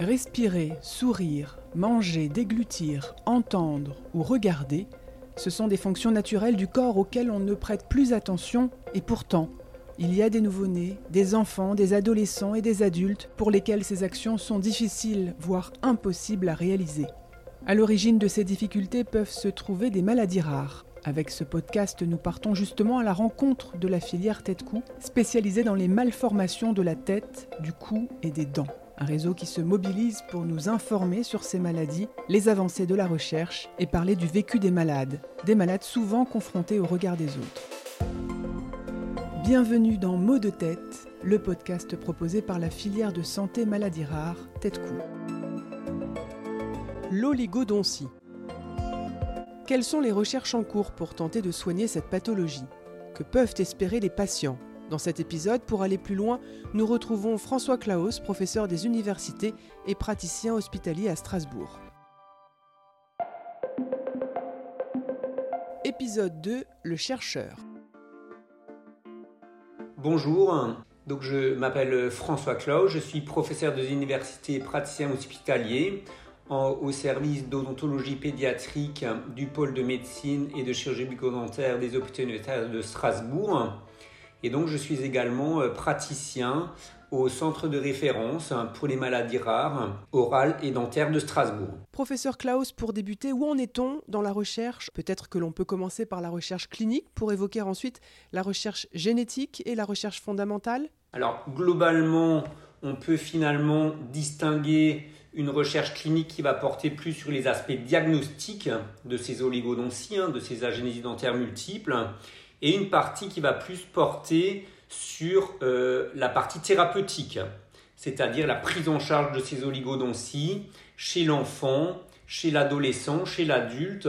Respirer, sourire, manger, déglutir, entendre ou regarder, ce sont des fonctions naturelles du corps auxquelles on ne prête plus attention et pourtant, il y a des nouveau-nés, des enfants, des adolescents et des adultes pour lesquels ces actions sont difficiles, voire impossibles à réaliser. À l'origine de ces difficultés peuvent se trouver des maladies rares. Avec ce podcast, nous partons justement à la rencontre de la filière tête-cou, spécialisée dans les malformations de la tête, du cou et des dents. Un réseau qui se mobilise pour nous informer sur ces maladies, les avancées de la recherche et parler du vécu des malades, des malades souvent confrontés au regard des autres. Bienvenue dans Mots de tête, le podcast proposé par la filière de santé maladies rares Tête-Cou. L'oligodontie. Quelles sont les recherches en cours pour tenter de soigner cette pathologie? Que peuvent espérer les patients? Dans cet épisode, pour aller plus loin, nous retrouvons François Claus, professeur des universités et praticien hospitalier à Strasbourg. Épisode 2 Le chercheur. Bonjour, donc je m'appelle François Claus, je suis professeur des universités et praticien hospitalier au service d'odontologie pédiatrique du pôle de médecine et de chirurgie bucco-dentaire des hôpitaux universitaires de Strasbourg. Et donc, je suis également euh, praticien au centre de référence pour les maladies rares, orales et dentaires de Strasbourg. Professeur Klaus, pour débuter, où en est-on dans la recherche? Peut-être que l'on peut commencer par la recherche clinique pour évoquer ensuite la recherche génétique et la recherche fondamentale? Alors, globalement, on peut finalement distinguer une recherche clinique qui va porter plus sur les aspects diagnostiques de ces oligodonties, hein, de ces agénésies dentaires multiples, et une partie qui va plus porter sur euh, la partie thérapeutique, c'est-à-dire la prise en charge de ces oligodonties chez l'enfant, chez l'adolescent, chez l'adulte.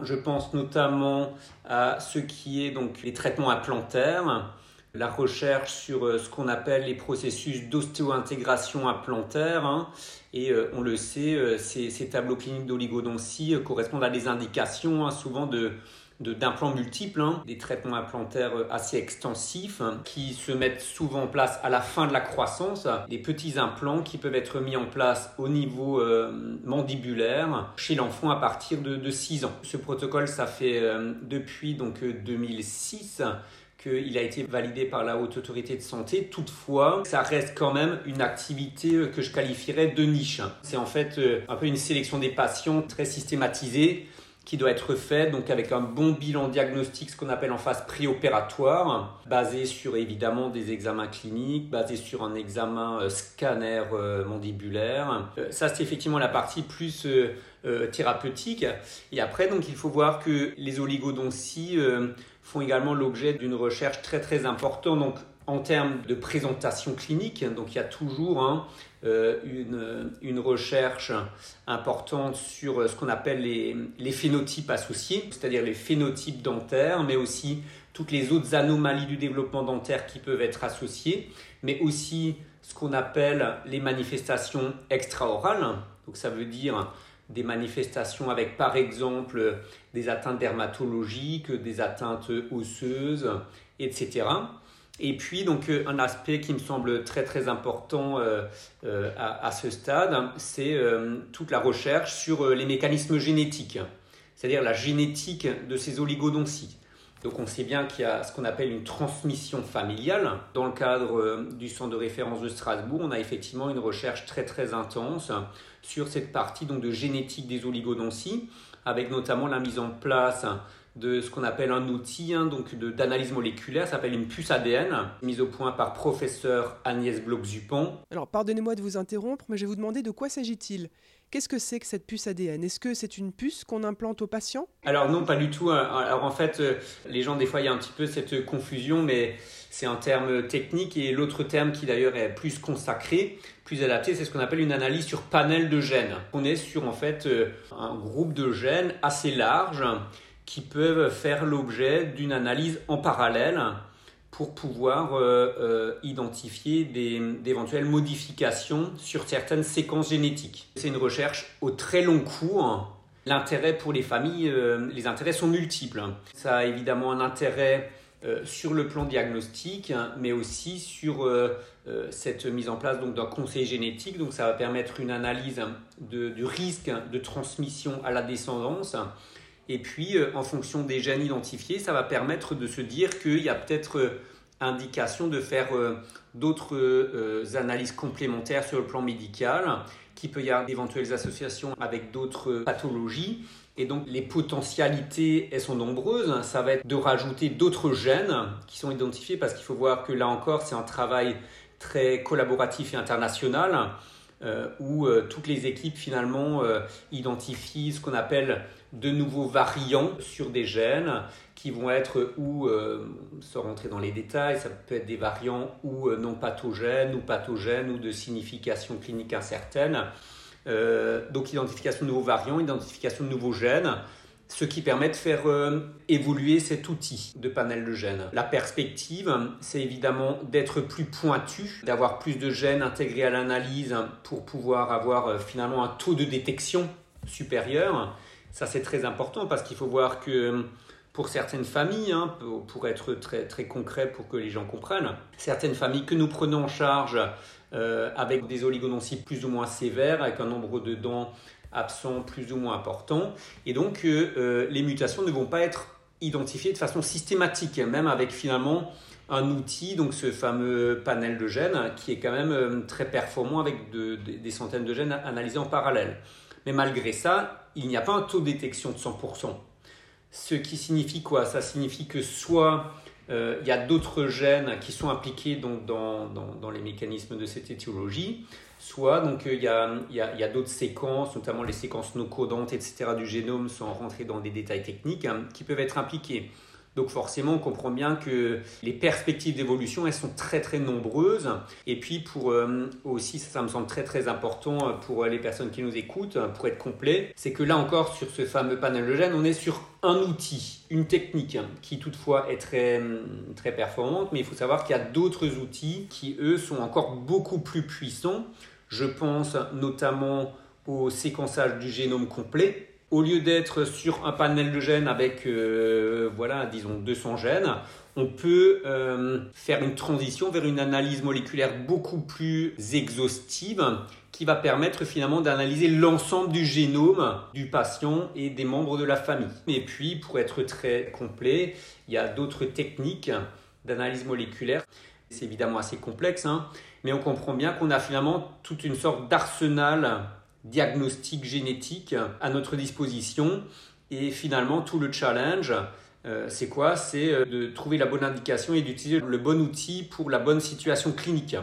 Je pense notamment à ce qui est donc les traitements implantaires, la recherche sur euh, ce qu'on appelle les processus d'ostéo-intégration implantaire. Hein. et euh, on le sait, ces, tableaux cliniques d'oligodontie correspondent à des indications hein, souvent de, d'implants multiples, hein, des traitements implantaires assez extensifs hein, qui se mettent souvent en place à la fin de la croissance, des petits implants qui peuvent être mis en place au niveau euh, mandibulaire chez l'enfant à partir de, 6 ans. Ce protocole, ça fait euh, depuis donc 2006 euh, qu'il a été validé par la Haute Autorité de Santé. Toutefois, ça reste quand même une activité que je qualifierais de niche. C'est en fait un peu une sélection des patients très systématisée qui doit être fait donc avec un bon bilan diagnostique, ce qu'on appelle en phase préopératoire, basé sur évidemment des examens cliniques, basé sur un examen euh, scanner euh, mandibulaire. Euh, ça, c'est effectivement la partie plus thérapeutique. Et après, donc, il faut voir que les oligodonties font également l'objet d'une recherche très très importante. Donc, en termes de présentation clinique, donc il y a toujours hein, une, une, recherche importante sur ce qu'on appelle les, les, phénotypes associés, c'est-à-dire les phénotypes dentaires, mais aussi toutes les autres anomalies du développement dentaire qui peuvent être associées, mais aussi ce qu'on appelle les manifestations extraorales. Donc ça veut dire des manifestations avec par exemple des atteintes dermatologiques, des atteintes osseuses, etc. Et puis, donc, euh, un aspect qui me semble très très important euh, euh, à, ce stade, c'est toute la recherche sur les mécanismes génétiques, c'est-à-dire la génétique de ces oligodonties. Donc, on sait bien qu'il y a ce qu'on appelle une transmission familiale. Dans le cadre du centre de référence de Strasbourg, on a effectivement une recherche très très intense sur cette partie donc, de génétique des oligodonties, avec notamment la mise en place de ce qu'on appelle un outil hein, d'analyse moléculaire, ça s'appelle une puce ADN, mise au point par professeur Agnès Bloch-Zupon. Alors pardonnez-moi de vous interrompre, mais je vais vous demander de quoi s'agit-il? Qu'est-ce que c'est que cette puce ADN Est-ce que c'est une puce qu'on implante au patient? Alors non, pas du tout. Hein. Alors en fait, euh, les gens, des fois, il y a un petit peu cette confusion, mais c'est un terme technique et l'autre terme qui d'ailleurs est plus consacré, plus adapté, c'est ce qu'on appelle une analyse sur panel de gènes. On est sur en fait euh, un groupe de gènes assez large qui peuvent faire l'objet d'une analyse en parallèle pour pouvoir euh, euh, identifier d'éventuelles modifications sur certaines séquences génétiques. C'est une recherche au très long cours. L'intérêt pour les familles, euh, les intérêts sont multiples. Ça a évidemment un intérêt sur le plan diagnostique, mais aussi sur cette mise en place d'un conseil génétique. Donc ça va permettre une analyse du risque de transmission à la descendance. Et puis, en fonction des gènes identifiés, ça va permettre de se dire qu'il y a peut-être indication de faire d'autres analyses complémentaires sur le plan médical qu'il peut y avoir d'éventuelles associations avec d'autres pathologies. Et donc les potentialités, elles sont nombreuses. Ça va être de rajouter d'autres gènes qui sont identifiés parce qu'il faut voir que là encore, c'est un travail très collaboratif et international euh, où euh, toutes les équipes finalement euh, identifient ce qu'on appelle de nouveaux variants sur des gènes qui vont être ou, sans rentrer dans les détails, ça peut être des variants ou non pathogènes ou pathogènes ou de signification clinique incertaine. donc identification de nouveaux variants, identification de nouveaux gènes, ce qui permet de faire évoluer cet outil de panel de gènes. La perspective, c'est évidemment d'être plus pointu, d'avoir plus de gènes intégrés à l'analyse pour pouvoir avoir finalement un taux de détection supérieur. Ça, c'est très important parce qu'il faut voir que pour certaines familles, hein, pour être très, très concret pour que les gens comprennent, certaines familles que nous prenons en charge euh, avec des oligodonties plus ou moins sévères, avec un nombre de dents absents plus ou moins important, et donc euh, euh, les mutations ne vont pas être identifiées de façon systématique, même avec finalement un outil, donc ce fameux panel de gènes, qui est quand même très performant avec des centaines de gènes analysés en parallèle. Mais malgré ça, il n'y a pas un taux de détection de 100%. Ce qui signifie quoi? Ça signifie que soit euh, il y a d'autres gènes qui sont impliqués donc, dans, dans, les mécanismes de cette étiologie, soit donc, il y a, a, d'autres séquences, notamment les séquences non codantes, etc., du génome, sans rentrer dans des détails techniques, hein, qui peuvent être impliquées. Donc forcément, on comprend bien que les perspectives d'évolution, elles sont très très nombreuses. Et puis pour euh, aussi, ça, me semble très très important pour les personnes qui nous écoutent, pour être complet, c'est que là encore, sur ce fameux panel de gènes, on est sur un outil, une technique qui toutefois est très, très performante, mais il faut savoir qu'il y a d'autres outils qui, eux, sont encore beaucoup plus puissants. Je pense notamment au séquençage du génome complet, au lieu d'être sur un panel de gènes avec, euh, voilà, disons 200 gènes, on peut euh, faire une transition vers une analyse moléculaire beaucoup plus exhaustive qui va permettre finalement d'analyser l'ensemble du génome du patient et des membres de la famille. Et puis, pour être très complet, il y a d'autres techniques d'analyse moléculaire. C'est évidemment assez complexe, hein, mais on comprend bien qu'on a finalement toute une sorte d'arsenal diagnostic génétique à notre disposition. Et finalement, tout le challenge, euh, c'est quoi? C'est euh, de trouver la bonne indication et d'utiliser le bon outil pour la bonne situation clinique.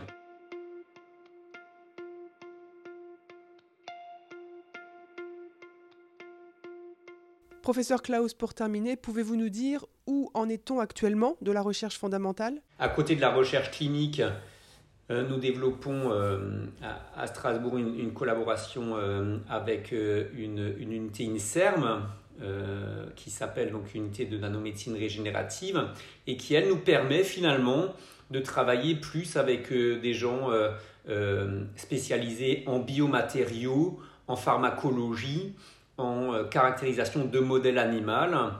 Professeur Klaus, pour terminer, pouvez-vous nous dire où en est-on actuellement de la recherche fondamentale? À côté de la recherche clinique, nous développons euh, à, Strasbourg une, collaboration euh, avec une, unité INSERM qui s'appelle donc unité de nanomédecine régénérative et qui elle nous permet finalement de travailler plus avec des gens spécialisés en biomatériaux, en pharmacologie, en caractérisation de modèles animaux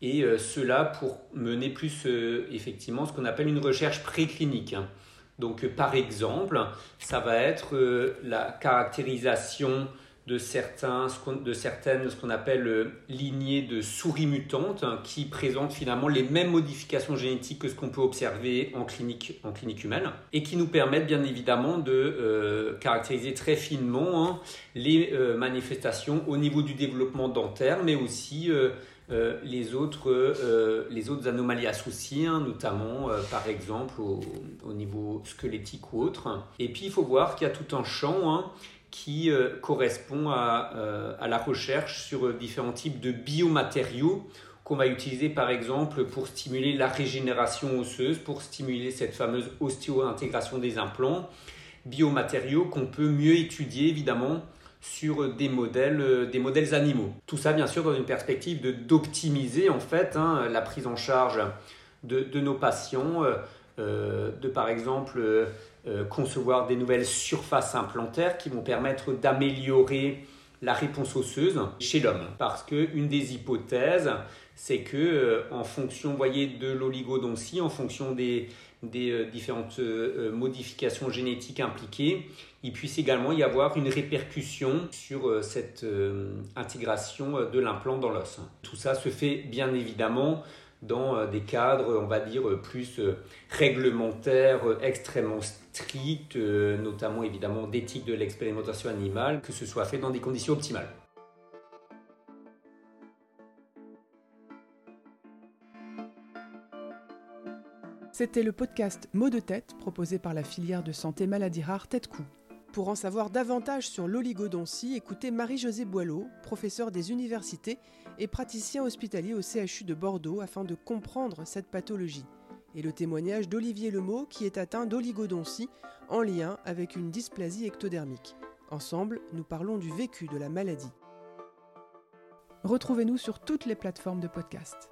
et cela pour mener plus effectivement ce qu'on appelle une recherche préclinique. Donc, euh, par exemple, ça va être euh, la caractérisation de, certains, certaines, ce qu'on appelle euh, lignées de souris mutantes, hein, qui présentent finalement les mêmes modifications génétiques que ce qu'on peut observer en clinique, humaine, et qui nous permettent bien évidemment de caractériser très finement hein, les manifestations au niveau du développement dentaire, mais aussi euh, les, autres, euh, les autres anomalies associées, notamment euh, par exemple au, niveau squelettique ou autre. Et puis il faut voir qu'il y a tout un champ hein, qui correspond à, à, la recherche sur différents types de biomatériaux qu'on va utiliser par exemple pour stimuler la régénération osseuse, pour stimuler cette fameuse ostéo-intégration des implants, biomatériaux qu'on peut mieux étudier évidemment sur des modèles, euh, des modèles animaux. Tout ça, bien sûr, dans une perspective de, d'optimiser en fait hein, la prise en charge de, nos patients, euh, euh, de par exemple concevoir des nouvelles surfaces implantaires qui vont permettre d'améliorer la réponse osseuse chez l'homme. Parce qu'une des hypothèses, c'est que euh, en fonction, voyez, de l'oligodontie, en fonction des, des différentes modifications génétiques impliquées, il puisse également y avoir une répercussion sur cette intégration de l'implant dans l'os. Tout ça se fait bien évidemment dans euh, des cadres, on va dire, euh, plus euh, réglementaires, extrêmement stricts, notamment évidemment d'éthique de l'expérimentation animale, que ce soit fait dans des conditions optimales. C'était le podcast Mots de tête proposé par la filière de santé maladie rare Tête. Pour en savoir davantage sur l'oligodontie, écoutez Marie-Josée Boileau, professeure des universités et praticien hospitalier au CHU de Bordeaux afin de comprendre cette pathologie. Et le témoignage d'Olivier Lemot qui est atteint d'oligodontie en lien avec une dysplasie ectodermique. Ensemble, nous parlons du vécu de la maladie. Retrouvez-nous sur toutes les plateformes de podcast.